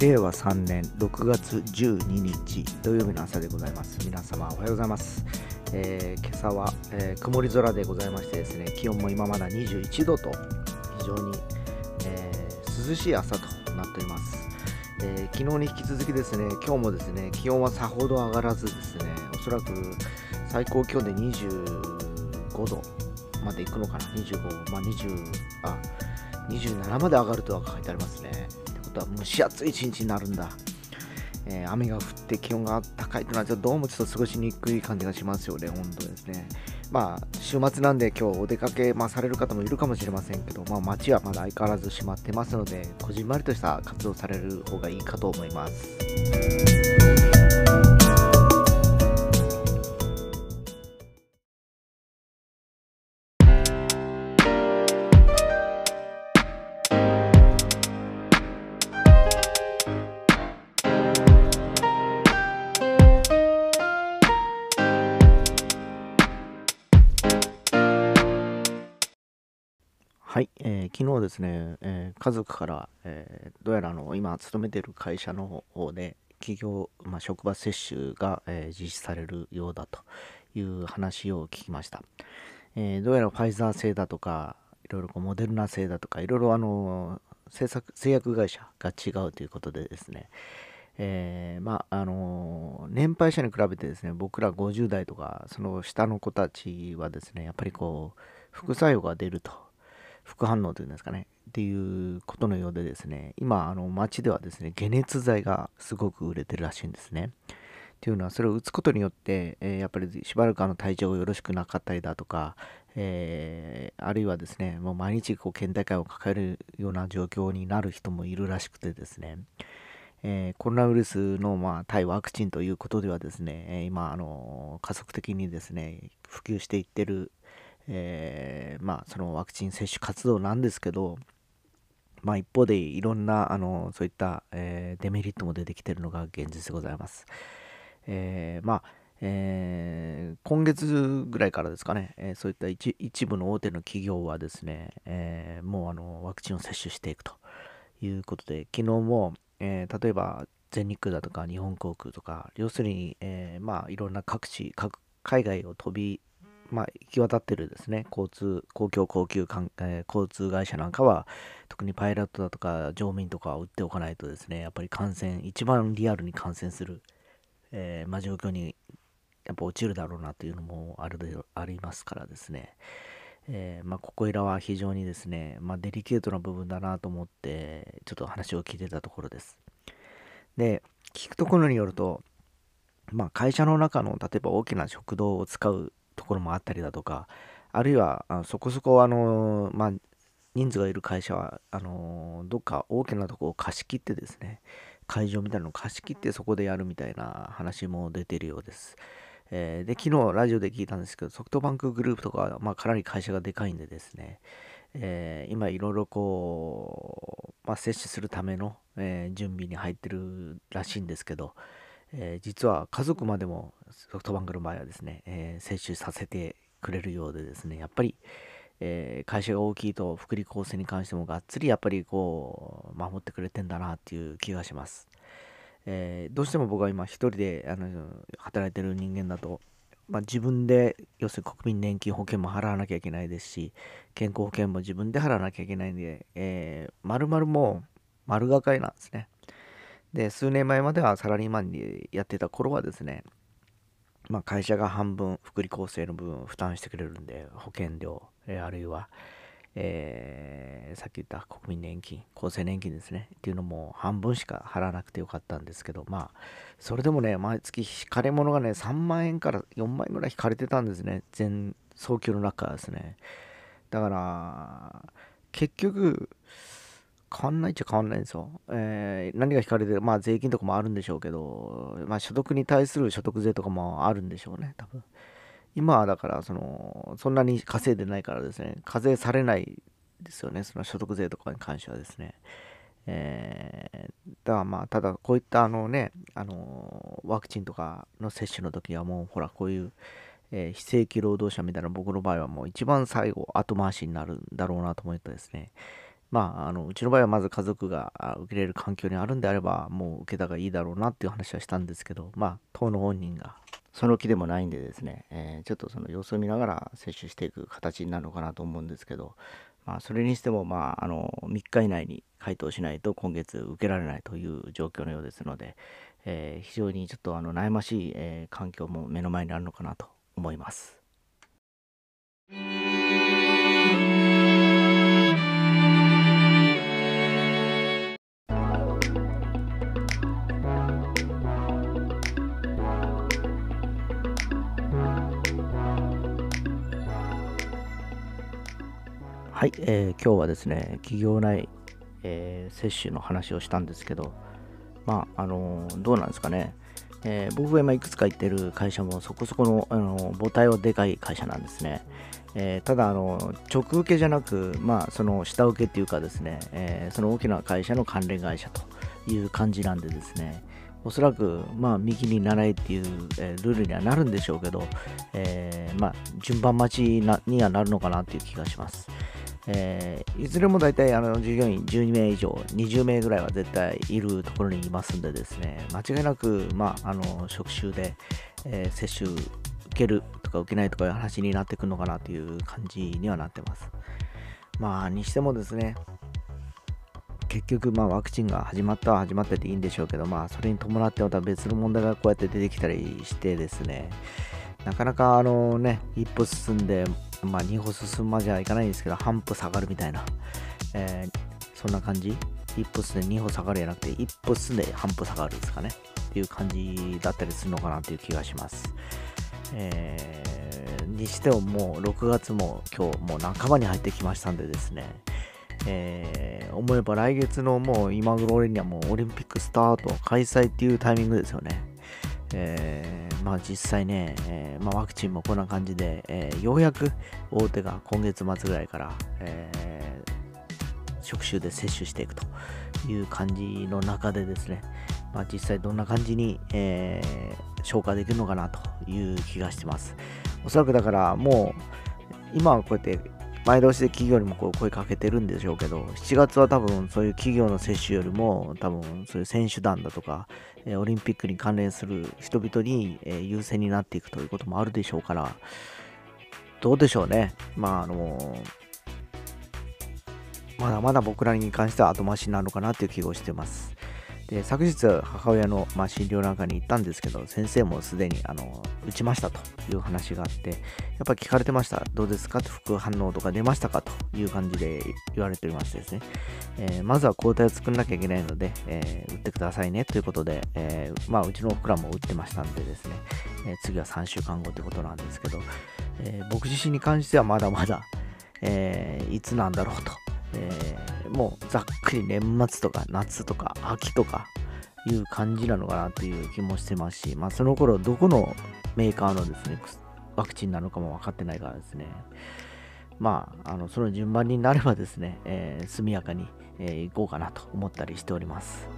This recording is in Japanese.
令和3年6月12日土曜日の朝でございます。皆様おはようございます、えー今朝は、えー曇り空でございましてですね気温も今まだ21度と非常に、えー涼しい朝となっております、えー昨日に引き続きですね今日もですね気温はさほど上がらずですねおそらく最高気温で25度まで行くのかな？25まあ20あ27まで上がるとは書いてありますね。ことは蒸し暑い一日になるんだ。えー雨が降って気温が高いとなるとどうもちょっと過ごしにくい感じがしますよね、本当ですね。まあ、週末なんで今日お出かけ、まあ、される方もいるかもしれませんけど、まあ、街はまだ相変わらず閉まってますので、こじんまりとした活動される方がいいかと思います。ー昨日ですね、えー家族から、えーどうやらあの今勤めている会社の方で企業、まあ、職場接種が、えー実施されるようだという話を聞きました、えーどうやらファイザー製だとかいろいろこうモデルナ製だとかいろいろあの製作製薬会社が違うということでですね。えーまああの年配者に比べてですね僕ら50代とかその下の子たちはですねやっぱりこう副作用が出ると副反応というんですかねっていうことのようでですね今あの街ではですね解熱剤がすごく売れてるらしいんですね。っていうのはそれを打つことによって、えーやっぱりしばらくあの体調がよろしくなかったりだとか、えーあるいはですねもう毎日こう倦怠感を抱えるような状況になる人もいるらしくてですね。えーコロナウイルスの、まあ、対ワクチンということではですね、今、あの加速的にですね、普及していってる、えーまあ、そのワクチン接種活動なんですけど、まあ、一方でいろんな、あのそういった、えーデメリットも出てきてるのが現実でございます。えーまあえー今月ぐらいからですかね、えそういった一部の大手の企業はですね、えもうあのワクチンを接種していくということで、昨日も、え例えば全日空だとか日本航空とか、要するに、えまあ、いろんな各地、各海外を飛び、まあ、行き渡ってるですね、交通、公共高級、えー交通会社なんかは、特にパイロットだとか乗務員とかを打っておかないとですね、やっぱり感染、一番リアルに感染する、えーまあ、状況にやっぱ落ちるだろうなというのもあるでありますからですね、えーまあ、ここいらは非常にですね、まあ、デリケートな部分だなと思って、ちょっと話を聞いてたところです。で、聞くところによると、まあ、会社の中の例えば大きな食堂を使うところもあったりだとか、あるいはあそこそこあの、まあ、人数がいる会社はあのどっか大きなとこを貸し切ってですね、会場みたいなのを貸し切ってそこでやるみたいな話も出てるようです。えーで、昨日ラジオで聞いたんですけど、ソフトバンクグループとか、まあ、かなり会社がでかいんでですね、えー今いろいろこう、まあ、接種するための、えー準備に入ってるらしいんですけど、えー実は家族までもソフトバンクの場合はですね、えー接種させてくれるようでですね、やっぱり、えー会社が大きいと福利厚生に関してもがっつりやっぱりこう守ってくれてんだなっていう気がします。えーどうしても僕は今一人であの働いてる人間だと、まあ、自分で要するに国民年金保険も払わなきゃいけないですし健康保険も自分で払わなきゃいけないんで、えー、丸々もう丸がかりなんですねで数年前まではサラリーマンにやってた頃はですねまあ、会社が半分福利厚生の部分を負担してくれるんで保険料、あるいは、えーさっき言った国民年金厚生年金ですねっていうのも半分しか払わなくてよかったんですけどまあそれでもね毎月引かれ物がね3万円から4万円ぐらい引かれてたんですね全早急の中ですね。だから結局変わんないっちゃ変わんないんですよ。えー何が引かれてるまあ税金とかもあるんでしょうけど、まあ所得に対する所得税とかもあるんでしょうね、多分。今はだから、その、そんなに稼いでないからですね、課税されないですよね、その所得税とかに関してはですね。えーだからまあ、ただこういったあのね、あの、ワクチンとかの接種の時はもう、ほら、こういう、えー非正規労働者みたいな僕の場合はもう一番最後後回しになるんだろうなと思ってですねまあ、あのうちの場合はまず家族が受けれる環境にあるんであれば、もう受けたがいいだろうなっていう話はしたんですけど、まあ、当の本人がその気でもないんでですね、えー、ちょっとその様子を見ながら接種していく形になるのかなと思うんですけど、まあ、それにしても、まあ、あの3日以内に回答しないと今月受けられないという状況のようですので、えー、非常にちょっとあの悩ましい、えー、環境も目の前にあるのかなと思います。はい、えー、今日はですね、企業内、えー、接種の話をしたんですけど、まあ、あのー、どうなんですかね、えー、僕が今いくつか行ってる会社もそこそこの、あの母体はでかい会社なんですね。えー、ただあの、直受けじゃなく、まあ、その下請けっていうかですね、えー、その大きな会社の関連会社という感じなんでですね、おそらく、まあ、右に習いっていう、えー、ルールにはなるんでしょうけど、えー、まあ、順番待ちにはなるのかなっていう気がします。えー、いずれも大体あの従業員12名以上、20名ぐらいは絶対いるところにいますんでですね、間違いなく、まあ、あの職種で、えー、接種受けるとか受けないとかいう話になってくるのかなという感じにはなってます。まあ、にしてもですね、結局、まあ、ワクチンが始まったは始まってていいんでしょうけど、まあ、それに伴ってまた別の問題がこうやって出てきたりしてですね、なかなかあのね、一歩進んで、まあ、2歩進むまではいかないんですけど、半歩下がるみたいな、えー、そんな感じ？一歩進んで2歩下がるじゃなくて、一歩進んで半歩下がるですかね。っていう感じだったりするのかなっていう気がします。えー、にしてももう6月も今日もう半ばに入ってきましたんでですね、えー、思えば来月のもう今頃にはもうオリンピックスタート開催っていうタイミングですよね。えー、まあ実際ね、えー、まあ、ワクチンもこんな感じで、えー、ようやく大手が今月末ぐらいから、え職種で接種していくという感じの中でですね、まあ、実際どんな感じに、え消化できるのかなという気がしてます。おそらくだからもう今はこうやって前倒しで企業にもこう声かけてるんでしょうけど、7月は多分そういう企業の接種よりも、多分そういう選手団だとか、えオリンピックに関連する人々に、え優先になっていくということもあるでしょうから、どうでしょうね。まあ、あのまだまだ僕らに関しては後回しになるのかなという気がしてます。で昨日母親の、まあ、診療なんかに行ったんですけど先生もすでにあの打ちましたという話があってやっぱ聞かれてました？どうですか？って副反応とか出ましたか？という感じで言われておりましてですね、えー、まずは抗体を作んなきゃいけないので、えー、打ってくださいねということで、えー、まあ、うちの僕らも打ってましたんでですね、え次は3週間後ということなんですけど、え僕自身に関してはまだまだ、えいつなんだろうと。えー、もうざっくり年末とか夏とか秋とかいう感じなのかなという気もしてますし、まあ、その頃どこのメーカーのですね、ワクチンなのかも分かってないからですね、まあ、あのその順番になればですね、えー、速やかに、えー、行こうかなと思ったりしております。